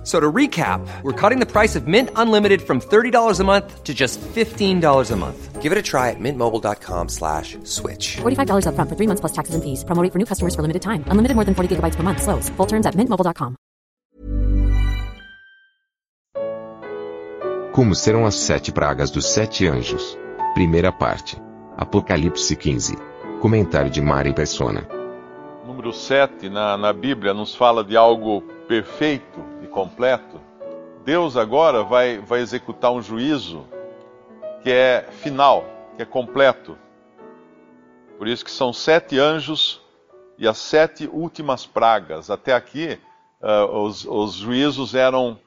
F- So to recap, we're cutting the price of Mint Unlimited from $30 a month to just $15 a month. Give it a try at mintmobile.com slash switch. $45 upfront for three months plus taxes and fees. Promo rate for new customers for limited time. Unlimited more than 40 gigabytes per month. Slows. Full terms at mintmobile.com. Como serão as sete pragas dos sete anjos? Primeira parte. Apocalipse 15. Comentário de Mari Persona. Número 7 na, na Bíblia nos fala de algo perfeito e completo. Deus agora vai, vai executar um juízo que é final, que é completo. Por isso que são sete anjos e as sete últimas pragas. Até aqui, ah, os, os juízos eram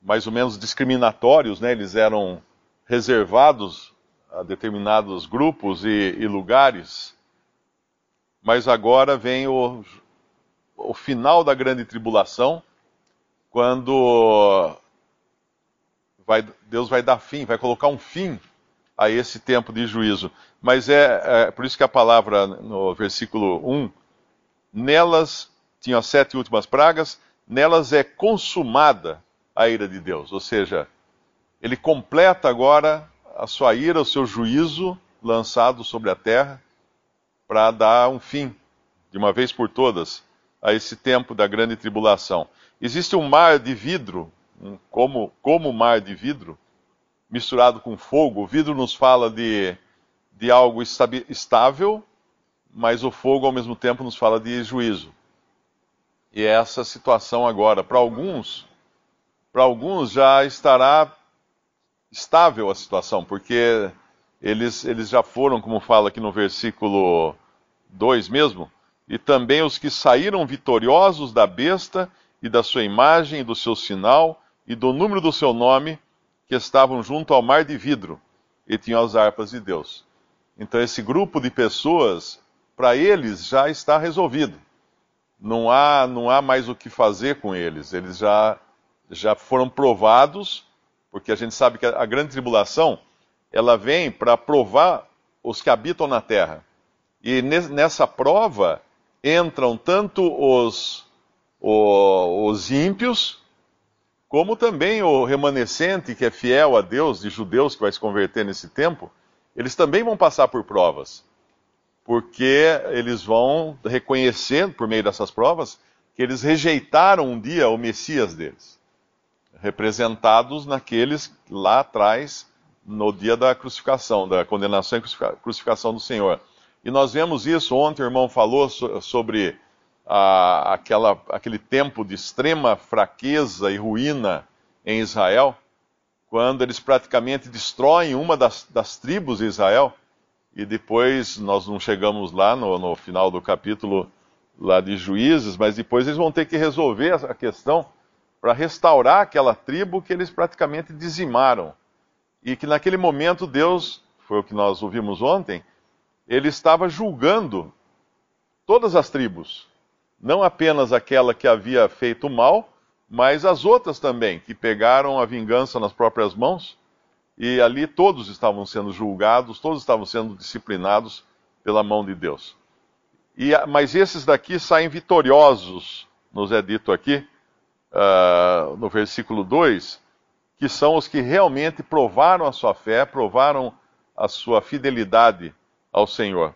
mais ou menos discriminatórios, né? eles eram reservados a determinados grupos e, e lugares. Mas agora vem o, o final da grande tribulação, quando vai- Deus vai dar fim, vai colocar um fim a esse tempo de juízo. Mas é, é por isso que a palavra no versículo 1, nelas tinham as sete últimas pragas, nelas é consumada a ira de Deus. Ou seja, ele completa agora a sua ira, o seu juízo lançado sobre a terra para dar um fim, de uma vez por todas, a esse tempo da grande tribulação. Existe um mar de vidro, um- como, como mar de vidro, misturado com fogo. O vidro nos fala de, de algo estável, mas o fogo ao mesmo tempo nos fala de juízo. E é essa situação agora. Para alguns, para alguns já estará estável a situação, porque eles, eles já foram, como fala aqui no versículo 2 mesmo, e também os que saíram vitoriosos da besta e da sua imagem e do seu sinal e do número do seu nome, que estavam junto ao mar de vidro e tinham as harpas de Deus. Então esse grupo de pessoas, para eles já está resolvido. Não há, não há mais o que fazer com eles. Eles já, já foram provados, porque a gente sabe que a, a grande tribulação ela vem para provar os que habitam na terra. E nes- nessa prova entram tanto os, os ímpios, como também o remanescente que é fiel a Deus, de judeus que vai se converter nesse tempo, eles também vão passar por provas. Porque eles vão reconhecer, por meio dessas provas, que eles rejeitaram um dia o Messias deles, representados naqueles lá atrás, no dia da crucificação, da condenação e crucifica- crucificação do Senhor. E nós vemos isso, ontem o irmão falou so- sobre a- aquela, aquele tempo de extrema fraqueza e ruína em Israel, quando eles praticamente destroem uma das, das tribos de Israel, e depois nós não chegamos lá no, no final do capítulo lá de Juízes, mas depois eles vão ter que resolver a questão para restaurar aquela tribo que eles praticamente dizimaram. E que naquele momento Deus, foi o que nós ouvimos ontem, ele estava julgando todas as tribos, não apenas aquela que havia feito mal, mas as outras também, que pegaram a vingança nas próprias mãos, e ali todos estavam sendo julgados, todos estavam sendo disciplinados pela mão de Deus. E, mas esses daqui saem vitoriosos, nos é dito aqui, ah, no versículo 2, que são os que realmente provaram a sua fé, provaram a sua fidelidade ao Senhor.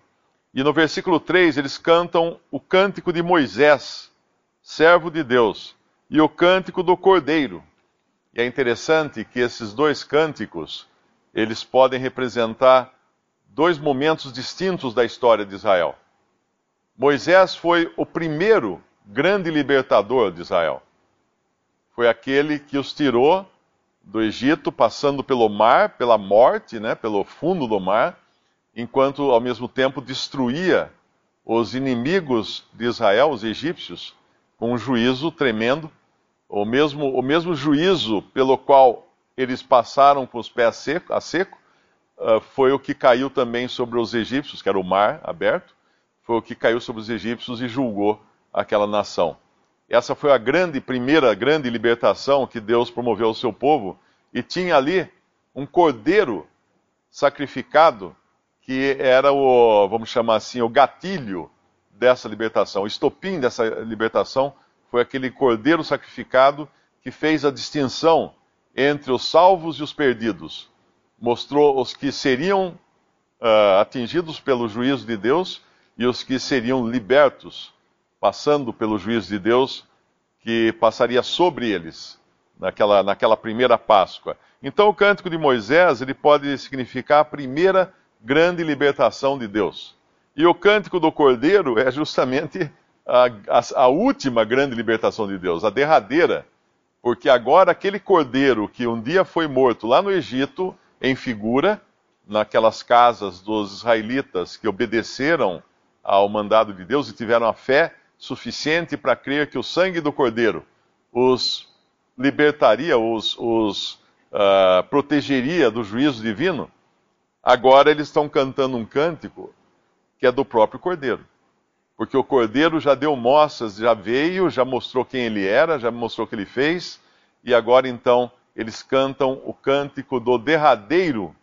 E no versículo 3, eles cantam o cântico de Moisés, servo de Deus, e o cântico do Cordeiro. E é interessante que esses dois cânticos, eles podem representar dois momentos distintos da história de Israel. Moisés foi o primeiro grande libertador de Israel. Foi aquele que os tirou do Egito, passando pelo mar, pela morte, né, pelo fundo do mar, enquanto ao mesmo tempo destruía os inimigos de Israel, os egípcios, com um juízo tremendo, o mesmo, o mesmo juízo pelo qual eles passaram com os pés seco, a seco, ah, foi o que caiu também sobre os egípcios, que era o mar aberto, foi o que caiu sobre os egípcios e julgou aquela nação. Essa foi a grande, primeira grande libertação que Deus promoveu ao seu povo. E tinha ali um cordeiro sacrificado que era o, vamos chamar assim, o gatilho dessa libertação. O estopim dessa libertação foi aquele cordeiro sacrificado que fez a distinção entre os salvos e os perdidos. Mostrou os que seriam uh, atingidos pelo juízo de Deus e os que seriam libertos, passando pelo juízo de Deus que passaria sobre eles naquela, naquela primeira Páscoa. Então, o cântico de Moisés ele pode significar a primeira grande libertação de Deus. E o cântico do Cordeiro é justamente a, a, a última grande libertação de Deus, a derradeira, porque agora aquele cordeiro que um dia foi morto lá no Egito, em figura, naquelas casas dos israelitas que obedeceram ao mandado de Deus e tiveram a fé suficiente para crer que o sangue do cordeiro os libertaria, os, os uh, protegeria do juízo divino, agora eles estão cantando um cântico que é do próprio cordeiro. Porque o cordeiro já deu mostras, já veio, já mostrou quem ele era, já mostrou o que ele fez, e agora então eles cantam o cântico do derradeiro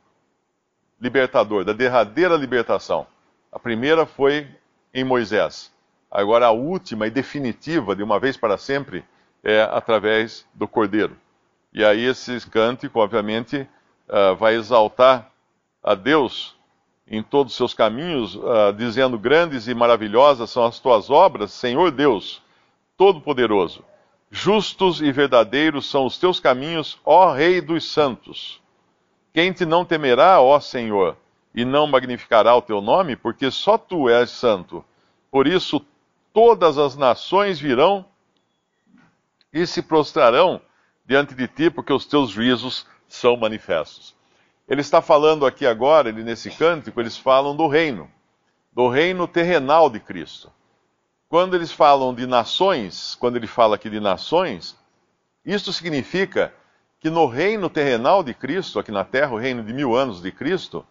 libertador, da derradeira libertação. A primeira foi em Moisés. Agora a última e definitiva, de uma vez para sempre, é através do Cordeiro. E aí esse cântico, obviamente, uh, vai exaltar a Deus em todos os seus caminhos, uh, dizendo: Grandes e maravilhosas são as tuas obras, Senhor Deus, Todo-Poderoso. Justos e verdadeiros são os teus caminhos, ó Rei dos Santos. Quem te não temerá, ó Senhor, e não magnificará o teu nome, porque só tu és santo. Por isso todas as nações virão e se prostrarão diante de ti, porque os teus juízos são manifestos. Ele está falando aqui agora, ele, nesse cântico, eles falam do reino, do reino terrenal de Cristo. Quando eles falam de nações, quando ele fala aqui de nações, isso significa que no reino terrenal de Cristo, aqui na terra, o reino de mil anos de Cristo,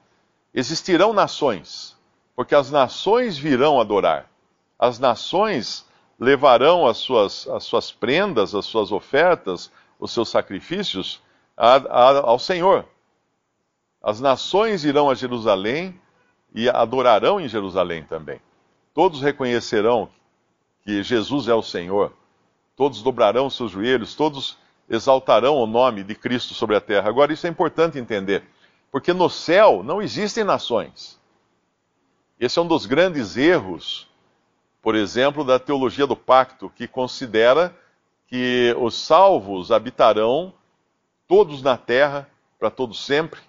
existirão nações, porque as nações virão adorar. As nações levarão as suas, as suas prendas, as suas ofertas, os seus sacrifícios a, a, ao Senhor. As nações irão a Jerusalém e adorarão em Jerusalém também. Todos reconhecerão que Jesus é o Senhor. Todos dobrarão seus joelhos, todos exaltarão o nome de Cristo sobre a terra. Agora, isso é importante entender, porque no céu não existem nações. Esse é um dos grandes erros, por exemplo, da teologia do pacto, que considera que os salvos habitarão todos na terra, para todos sempre,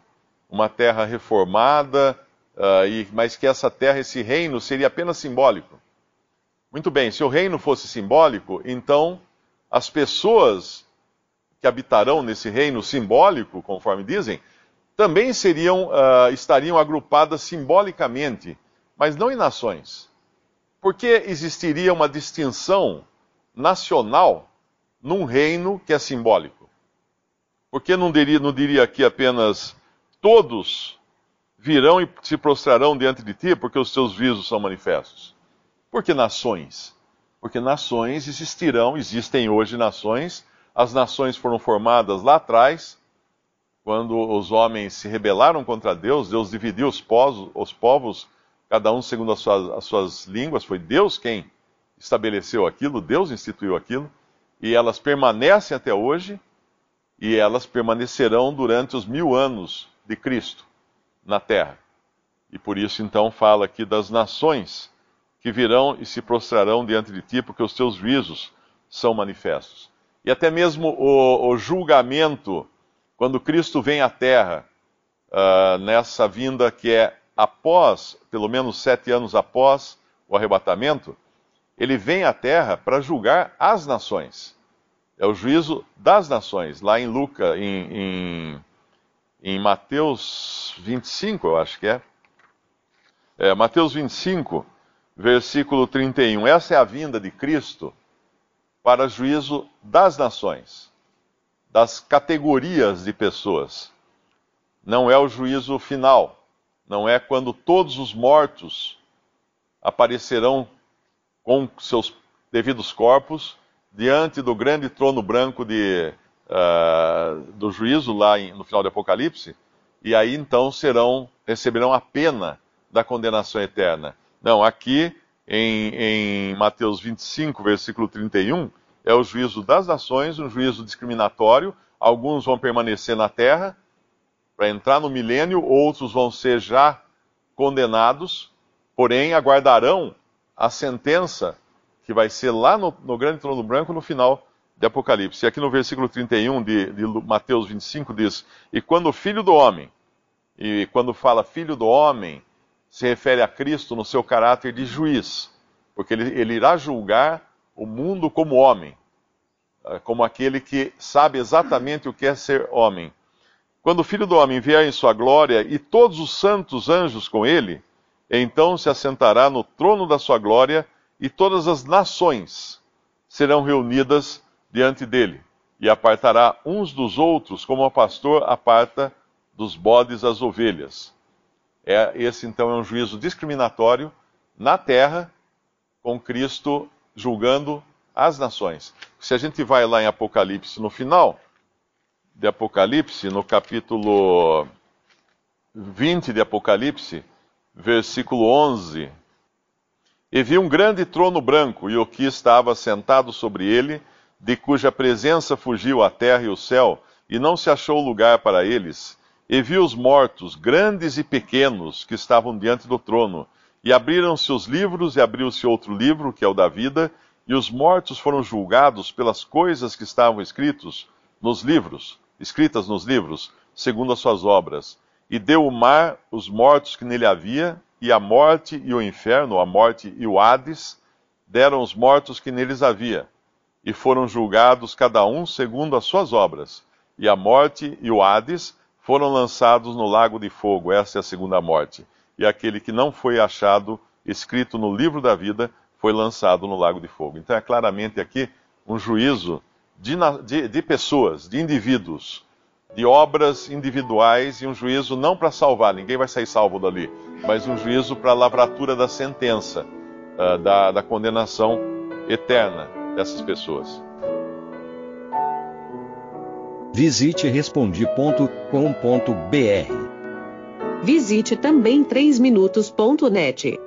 uma terra reformada, uh, e, mas que essa terra, esse reino, seria apenas simbólico. Muito bem, se o reino fosse simbólico, então as pessoas que habitarão nesse reino simbólico, conforme dizem, também seriam, uh, estariam agrupadas simbolicamente, mas não em nações. Por que existiria uma distinção nacional num reino que é simbólico? Por que não diria, não diria aqui apenas todos virão e se prostrarão diante de ti, porque os teus visos são manifestos? Por que nações? Porque nações existirão, existem hoje nações. As nações foram formadas lá atrás, quando os homens se rebelaram contra Deus, Deus dividiu os povos, os povos cada um segundo as suas, as suas línguas. Foi Deus quem estabeleceu aquilo, Deus instituiu aquilo, e elas permanecem até hoje, e elas permanecerão durante os mil anos de Cristo na terra. E por isso, então, fala aqui das nações que virão e se prostrarão diante de ti, porque os teus juízos são manifestos. E até mesmo o, o julgamento, quando Cristo vem à terra, uh, nessa vinda que é após, pelo menos sete anos após o arrebatamento, ele vem à terra para julgar as nações. É o juízo das nações. Lá em Lucas, em, em, em Mateus 25, eu acho que é. é. Mateus 25, versículo 31. Essa é a vinda de Cristo para juízo das nações, das categorias de pessoas. Não é o juízo final, não é quando todos os mortos aparecerão com seus devidos corpos diante do grande trono branco de, uh, do juízo lá em, no final do Apocalipse, e aí então serão receberão a pena da condenação eterna. Não, aqui em, em Mateus 25, versículo 31, é o juízo das nações, um juízo discriminatório. Alguns vão permanecer na terra para entrar no milênio, outros vão ser já condenados, porém aguardarão a sentença que vai ser lá no, no grande trono branco no final de Apocalipse. E aqui no versículo 31 de, de Mateus 25 diz: E quando o filho do homem, e quando fala filho do homem, se refere a Cristo no seu caráter de juiz, porque ele, ele irá julgar o mundo como homem, eh, como aquele que sabe exatamente o que é ser homem. Quando o Filho do Homem vier em sua glória e todos os santos anjos com ele, então se assentará no trono da sua glória e todas as nações serão reunidas diante dele, e apartará uns dos outros, como o pastor aparta dos bodes as ovelhas. É, esse então é um juízo discriminatório na terra, com Cristo julgando as nações. Se a gente vai lá em Apocalipse, no final de Apocalipse, no capítulo 20 de Apocalipse, versículo 11, e vi um grande trono branco, e o que estava sentado sobre ele, de cuja presença fugiu a terra e o céu, e não se achou lugar para eles. E vi os mortos, grandes e pequenos, que estavam diante do trono. E abriram-se os livros, e abriu-se outro livro, que é o da vida, e os mortos foram julgados pelas coisas que estavam escritos nos livros, escritas nos livros, segundo as suas obras. E deu o mar os mortos que nele havia, e a morte e o inferno, a morte e o Hades, deram os mortos que neles havia, e foram julgados cada um segundo as suas obras. E a morte e o Hades foram lançados no lago de fogo. Essa é a segunda morte. E aquele que não foi achado escrito no livro da vida foi lançado no lago de fogo. Então é claramente aqui um juízo de, de, de pessoas, de indivíduos, de obras individuais e um juízo não para salvar, ninguém vai sair salvo dali, mas um juízo para a lavratura da sentença, uh, da, da condenação eterna dessas pessoas. Visite respondi.com.br. Visite também 3minutos.net.